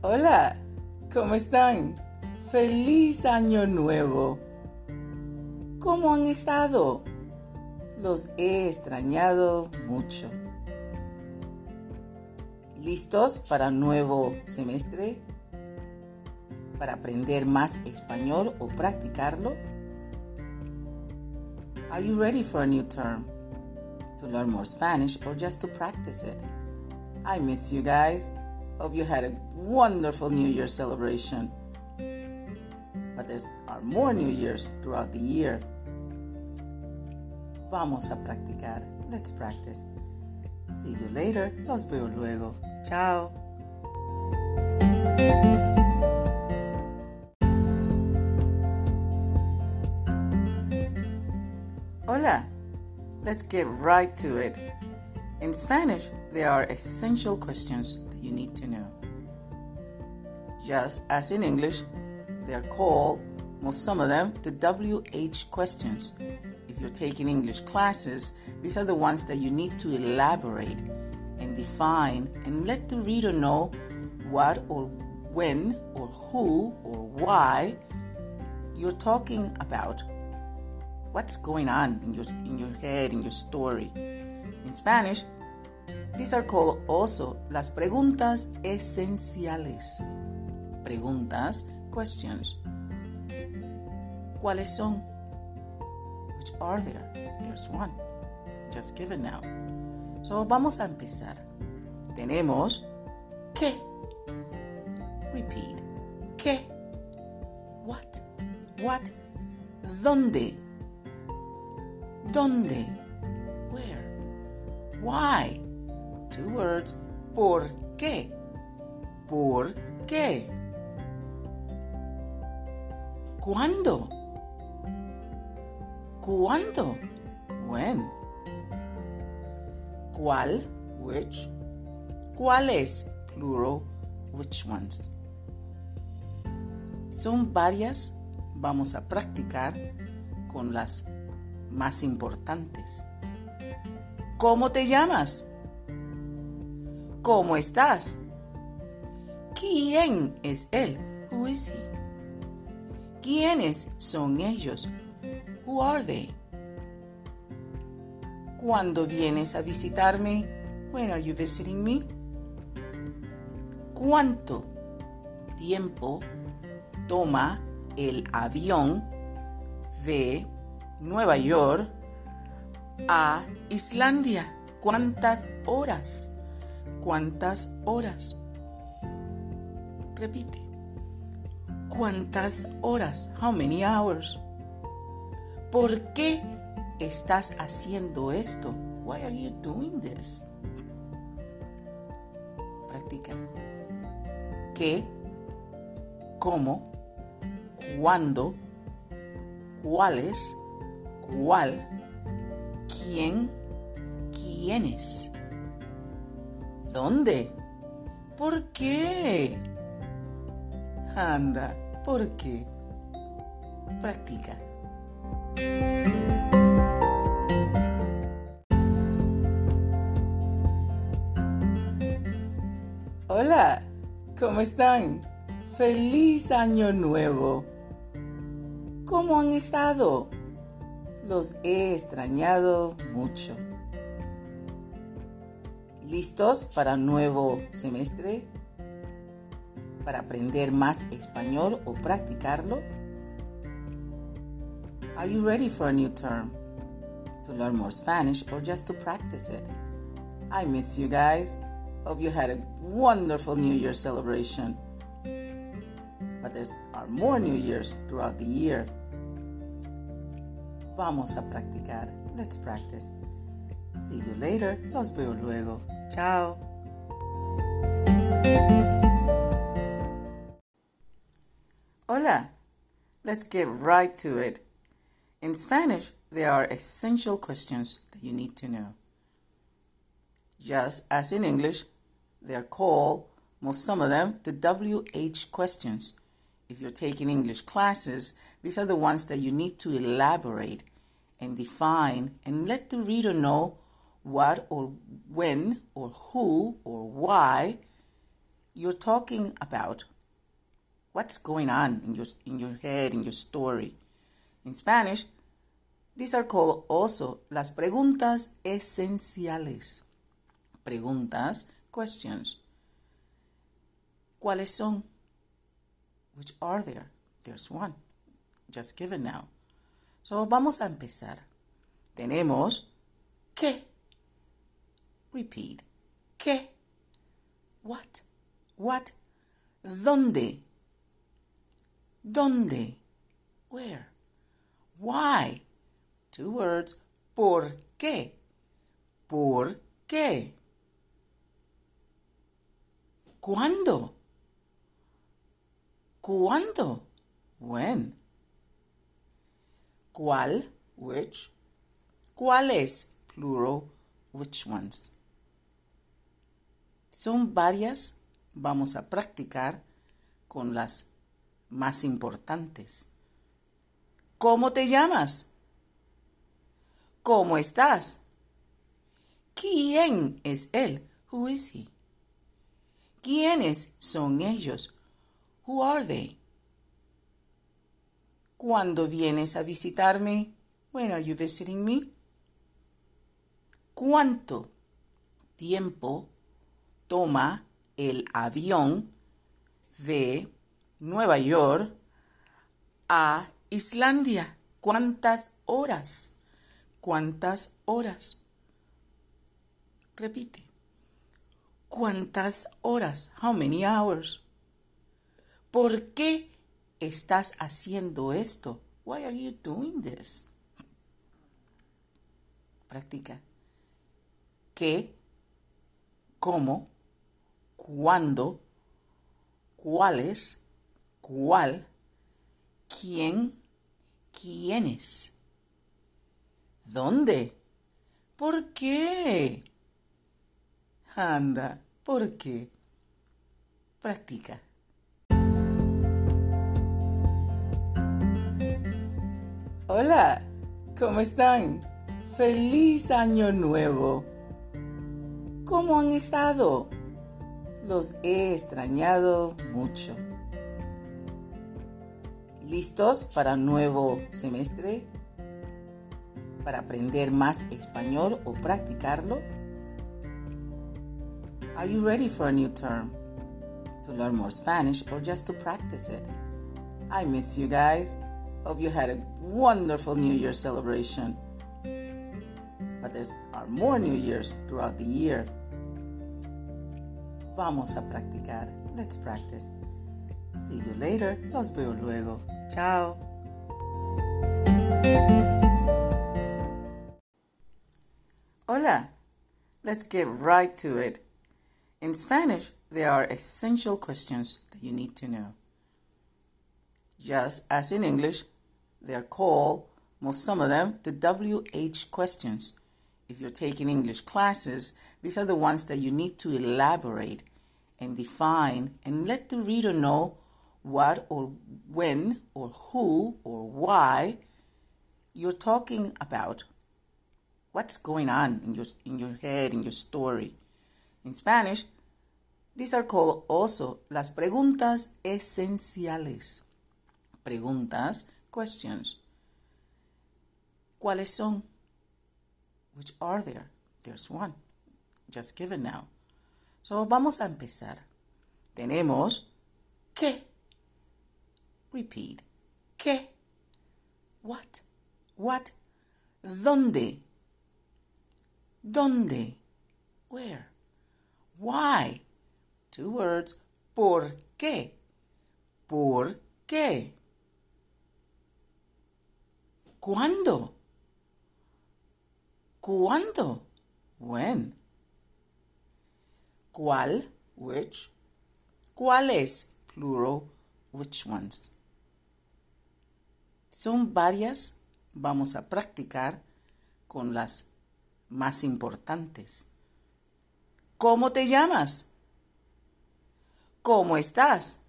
Hola, ¿cómo están? Feliz año nuevo. ¿Cómo han estado? Los he extrañado mucho. ¿Listos para un nuevo semestre? ¿Para aprender más español o practicarlo? Are you ready for a new term? To learn more Spanish or just to practice it? I miss you guys. Hope you had a wonderful New Year celebration. But there are more New Years throughout the year. Vamos a practicar. Let's practice. See you later. Los veo luego. Chao. Hola. Let's get right to it. In Spanish, there are essential questions that you need to know. Just as in English, they're called, most some of them, the WH questions. If you're taking English classes, these are the ones that you need to elaborate and define and let the reader know what or when or who or why you're talking about. What's going on in your in your head in your story? In Spanish, these are called also las preguntas esenciales. Preguntas, questions. ¿Cuáles son? Which are there? There's one. Just give it now. So vamos a empezar. Tenemos ¿qué? Repeat. ¿Qué? What? What? ¿Dónde? ¿Dónde? Where? Why? Two words. ¿Por qué? ¿Por qué? ¿Cuándo? ¿Cuándo? When? ¿Cuál? Which? ¿Cuáles? Plural. Which ones? Son varias. Vamos a practicar con las más importantes. ¿Cómo te llamas? ¿Cómo estás? ¿Quién es él? Who is he? ¿Quiénes son ellos? Who are they? ¿Cuándo vienes a visitarme? When are you visiting me? ¿Cuánto tiempo toma el avión de Nueva York a Islandia? ¿Cuántas horas? ¿Cuántas horas? Repite. ¿Cuántas horas? How many hours? ¿Por qué estás haciendo esto? Why are you doing this? Practica. ¿Qué? ¿Cómo? ¿Cuándo? ¿Cuáles? ¿Cuál? ¿Quién? ¿Quiénes? ¿Dónde? ¿Por qué? Anda, ¿por qué? Practica. Hola, ¿cómo están? Feliz año nuevo. ¿Cómo han estado? Los he extrañado mucho. ¿Listos para nuevo semestre? ¿Para aprender más español o practicarlo? Are you ready for a new term? To learn more Spanish or just to practice it? I miss you guys. Hope you had a wonderful New Year celebration. But there are more New Years throughout the year. Vamos a practicar. Let's practice. See you later. Los veo luego. Chao. Let's get right to it. In Spanish, there are essential questions that you need to know. Just as in English, they're called, most some of them, the WH questions. If you're taking English classes, these are the ones that you need to elaborate and define and let the reader know what or when or who or why you're talking about what's going on in your, in your head, in your story. In Spanish, these are called also las preguntas esenciales. Preguntas, questions. ¿Cuáles son? Which are there? There's one. Just given now. So vamos a empezar. Tenemos ¿qué? Repeat. ¿Qué? What? What? ¿Dónde? ¿Dónde? Where? Why? Two words. ¿Por qué? ¿Por qué? ¿Cuándo? ¿Cuándo? When? ¿Cuál? Which? ¿Cuáles? Plural. Which ones? Son varias. Vamos a practicar con las más importantes. ¿Cómo te llamas? ¿Cómo estás? ¿Quién es él? Who is he? ¿Quiénes son ellos? Who are they? ¿Cuándo vienes a visitarme? When are you? ¿Cuánto tiempo toma el avión de Nueva York a Islandia? ¿Cuántas horas? ¿Cuántas horas? Repite. ¿Cuántas horas? How many hours? ¿Por qué estás haciendo esto? Why are you doing this? Practica. ¿Qué? ¿Cómo? ¿Cuándo? ¿Cuáles? ¿Cuál? ¿Quién? ¿Quiénes? ¿Dónde? ¿Por qué? Anda, ¿por qué? Practica. Hola, ¿cómo están? Feliz año nuevo. ¿Cómo han estado? Los he extrañado mucho. ¿Listos para nuevo semestre? ¿Para aprender más español o practicarlo? Are you ready for a new term? To learn more Spanish or just to practice it? I miss you guys. Hope you had a wonderful New Year celebration. But there are more New Years throughout the year. Vamos a practicar. Let's practice. See you later. Los veo luego. Chao. Hola. Let's get right to it. In Spanish, there are essential questions that you need to know. Just as in English, they're called, most some of them, the WH questions. If you're taking English classes, these are the ones that you need to elaborate and define and let the reader know what or when or who or why you're talking about what's going on in your in your head in your story. In spanish these are called also las preguntas esenciales. Preguntas questions. Cuáles son? Which are there? There's one. Just given now. So vamos a empezar. Tenemos repeat qué what what dónde dónde where why two words por qué por qué ¿Cuándo? ¿Cuándo? When? ¿Cuál? Which? ¿Cuáles? Plural. Which ones? Son varias. Vamos a practicar con las más importantes. ¿Cómo te llamas? ¿Cómo estás?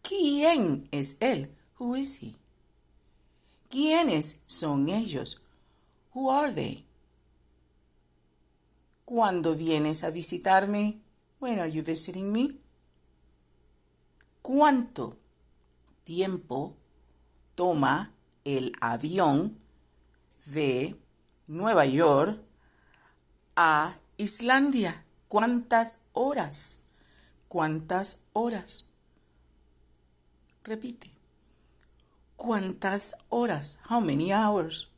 ¿Quién es él? Who is he? ¿Quiénes son ellos? Who are they? ¿Cuándo vienes a visitarme? When are you visiting me? ¿Cuánto tiempo toma el avión de Nueva York a Islandia? ¿Cuántas horas? ¿Cuántas horas? Repite. ¿Cuántas horas? How many hours?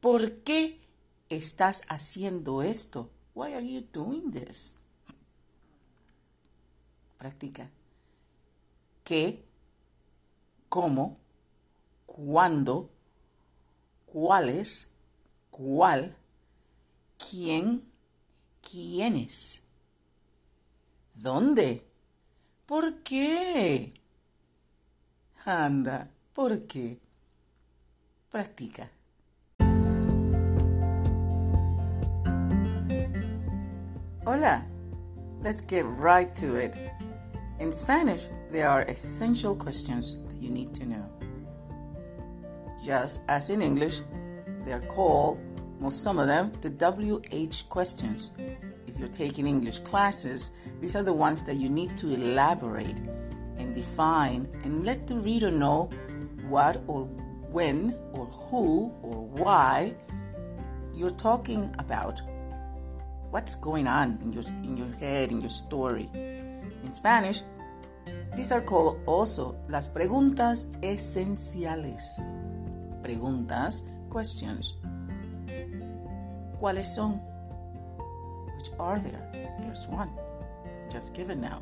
¿Por qué estás haciendo esto? Why are you doing this? Practica. ¿Qué? ¿Cómo? ¿Cuándo? ¿Cuáles? ¿Cuál? ¿Quién? ¿Quiénes? ¿Dónde? ¿Por qué? Anda, ¿por qué? Practica. Hola, let's get right to it. In Spanish, there are essential questions that you need to know. Just as in English, they are called, most some of them, the WH questions. If you're taking English classes, these are the ones that you need to elaborate and define and let the reader know what or when or who or why you're talking about. What's going on in your in your head in your story. In spanish these are called also las preguntas esenciales preguntas questions cuáles son which are there there's one just given now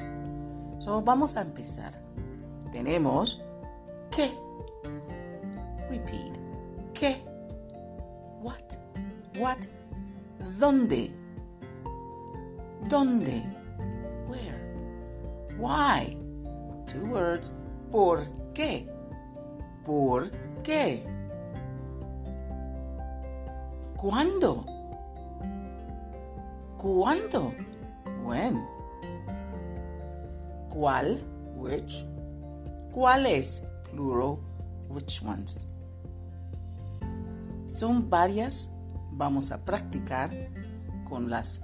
so vamos a empezar tenemos qué repeat qué what what dónde ¿Dónde? Where? Why? Two words. ¿Por qué? ¿Por qué? ¿Cuándo? ¿Cuándo? When? ¿Cuál? Which? ¿Cuáles? Plural. Which ones? Son varias. Vamos a practicar con las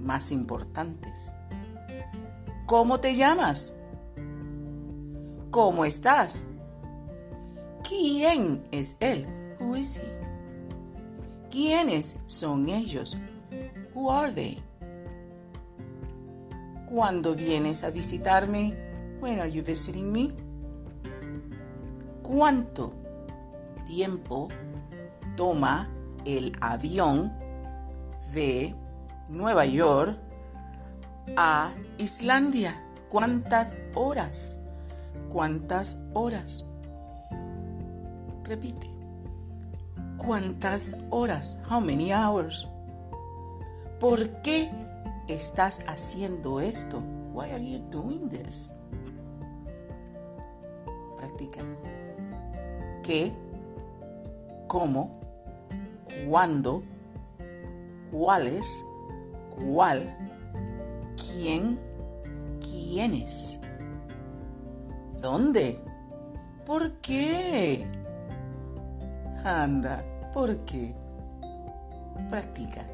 más importantes. ¿Cómo te llamas? ¿Cómo estás? ¿Quién es él? Who is he? ¿Quiénes son ellos? Who are they? ¿Cuándo vienes a visitarme? When are you visiting me? ¿Cuánto tiempo toma el avión de Nueva York a Islandia. ¿Cuántas horas? ¿Cuántas horas? Repite. ¿Cuántas horas? How many hours? ¿Por qué estás haciendo esto? Why are you doing this? Practica. ¿Qué? ¿Cómo? ¿Cuándo? ¿Cuáles? ¿Cuál? ¿Quién? ¿Quiénes? ¿Dónde? ¿Por qué? Anda, ¿por qué? Practica.